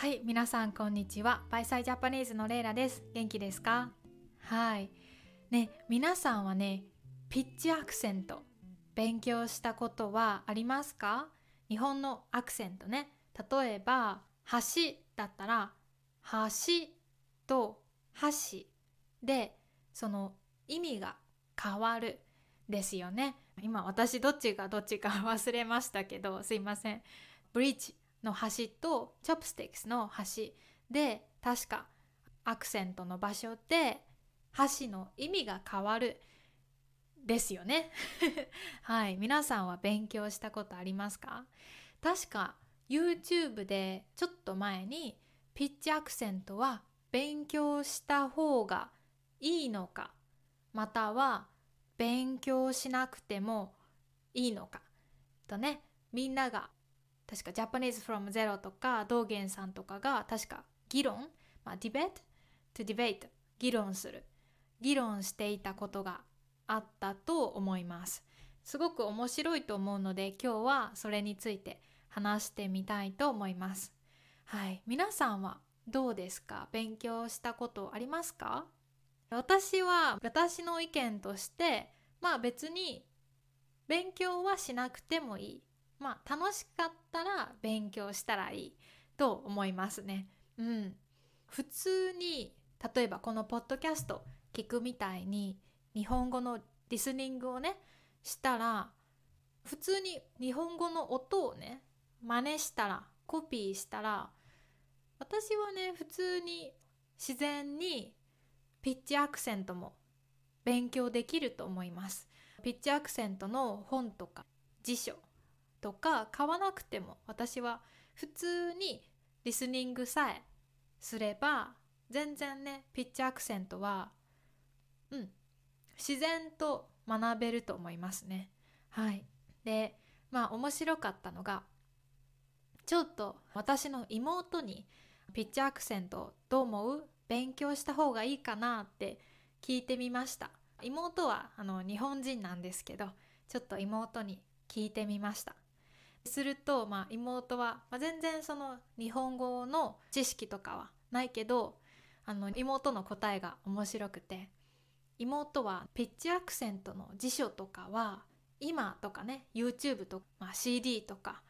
はい皆さんこんにちは。バイサイジャパニーズのレイラです。元気ですか？はい。ね皆さんはねピッチアクセント勉強したことはありますか？日本のアクセントね。例えば橋だったら橋と橋でその意味が変わる。ですよね。今私どっちがどっちか 忘れましたけどすいません。ブリッジの橋とチョップスティックスの橋で確かアクセントの場所で箸の意味が変わるですよね。はい。皆さんは勉強したことありますか？確か YouTube でちょっと前にピッチアクセントは勉強した方がいいのかまたは勉強しなくてもいいのか。とねみんなが確か Japanese from Zero とか道元さんとかが確か議論、まあ、debate to debate 議論する。議論していたことがあったと思います。すごく面白いと思うので今日はそれについて話してみたいと思います。はい。皆さんはどうですか？勉強したことありますか？私は私の意見としてまあ別に勉強はしなくてもいい。まあ楽しかったら勉強したらいいと思いますね。うん。普通に例えばこのポッドキャスト聞くみたいに日本語のリスニングをねしたら普通に日本語の音をね真似したらコピーしたら私はね普通に自然にピッチアクセントも勉強できると思います。ピッチアクセントの本とか辞書とか買わなくても私は普通にリスニングさえすれば全然ねピッチアクセントはうん自然と学べると思いますね。はい。でまあ面白かったのがちょっと私の妹にピッチアクセントどう思う？勉強した方がいいかなって聞いてみました。妹はあの日本人なんですけどちょっと妹に聞いてみました。すると、まあ、妹は、まあ、全然その日本語の知識とかはないけどあの妹の答えが面白くて妹はピッチアクセントの辞書とかは今とかね YouTube とか、まあ、CD とか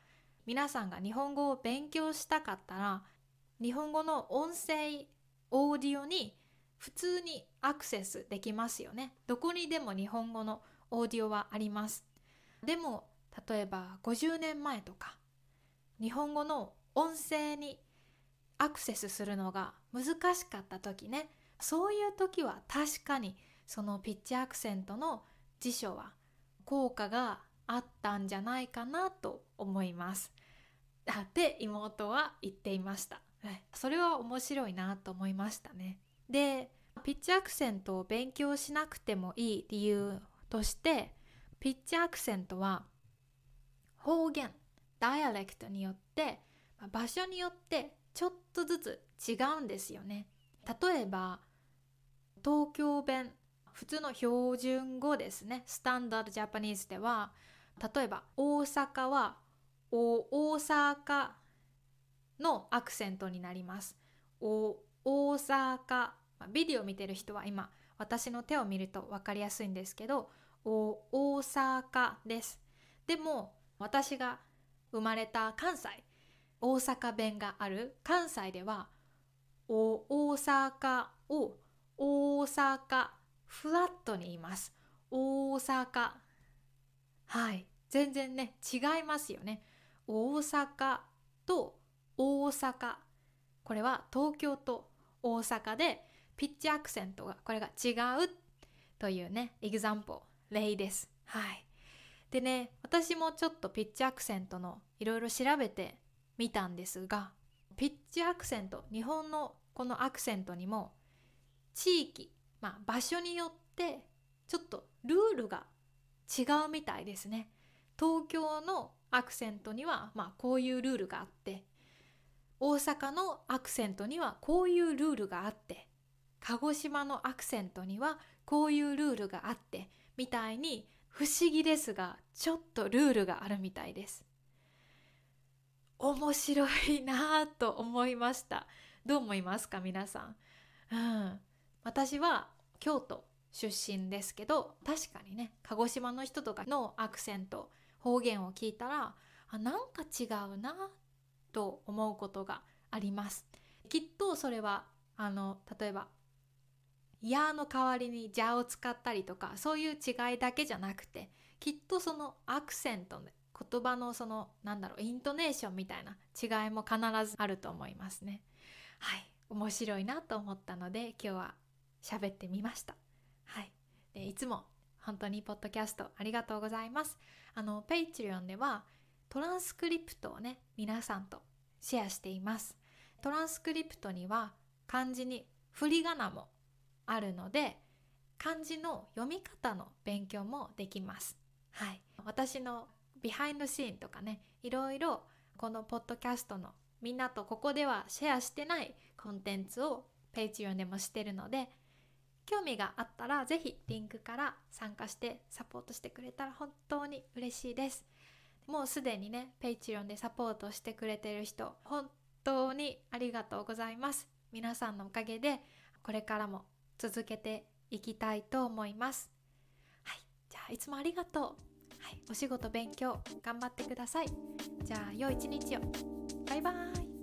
皆さんが日本語を勉強したかったら日本語の音声オーディオに普通にアクセスできますよね。どこにでも日本語のオーディオはあります。でも例えば50年前とか日本語の音声にアクセスするのが難しかった時ねそういう時は確かにそのピッチアクセントの辞書は効果があったんじゃないかなと思います。って妹は言っていました。それは面白いなと思いましたね。でピッチアクセントを勉強しなくてもいい理由としてピッチアクセントは方言ダイアレクトによって場所によってちょっとずつ違うんですよね。例えば東京弁普通の標準語ですね。スタンダードジャパニーズでは例えば大阪は大阪のアクセントになります。お大阪。ビデオ見てる人は今私の手を見ると分かりやすいんですけどお大阪です。でも私が生まれた関西大阪弁がある関西ではお大阪を大阪フラットに言います。大阪。はい。全然ね違いますよね。大阪と大阪。これは東京と大阪でピッチアクセントがこれが違うというねエグザンポ例です。はい。でね私もちょっとピッチアクセントのいろいろ調べてみたんですがピッチアクセント日本のこのアクセントにも地域、まあ、場所によってちょっとルールが違うみたいですね。東京のアクセントにはまあこういうルールがあって大阪のアクセントにはこういうルールがあって鹿児島のアクセントにはこういうルールがあってみたいに不思議ですがちょっとルールがあるみたいです。面白いなと思いました。どう思いますか皆さん、うん、私は京都出身ですけど確かにね鹿児島の人とかのアクセント方言を聞いたらあなんか違うなと思うことがあります。きっとそれはあの例えば「や」の代わりに「じゃ」を使ったりとかそういう違いだけじゃなくてきっとそのアクセントで言葉のそのなんだろうイントネーションみたいな違いも必ずあると思いますね。はい。面白いなと思ったので今日は喋ってみました。はい。でいつも本当にポッドキャストありがとうございます。あのペイチリオンではトランスクリプトをね皆さんとシェアしています。トランスクリプトには漢字に振り仮名もあるので漢字の読み方の勉強もできます。はい。私の behind scene とかねいろいろこのポッドキャストのみんなとここではシェアしてないコンテンツを Patreon でもしてるので興味があったら是非リンクから参加してサポートしてくれたら本当に嬉しいです。もうすでにねペイチオンでサポートしてくれてる人本当にありがとうございます。皆さんのおかげでこれからも続けていきたいと思いますはいじゃあいつもありがとうはい、お仕事勉強頑張ってください。じゃあ良い一日を。バイバーイ。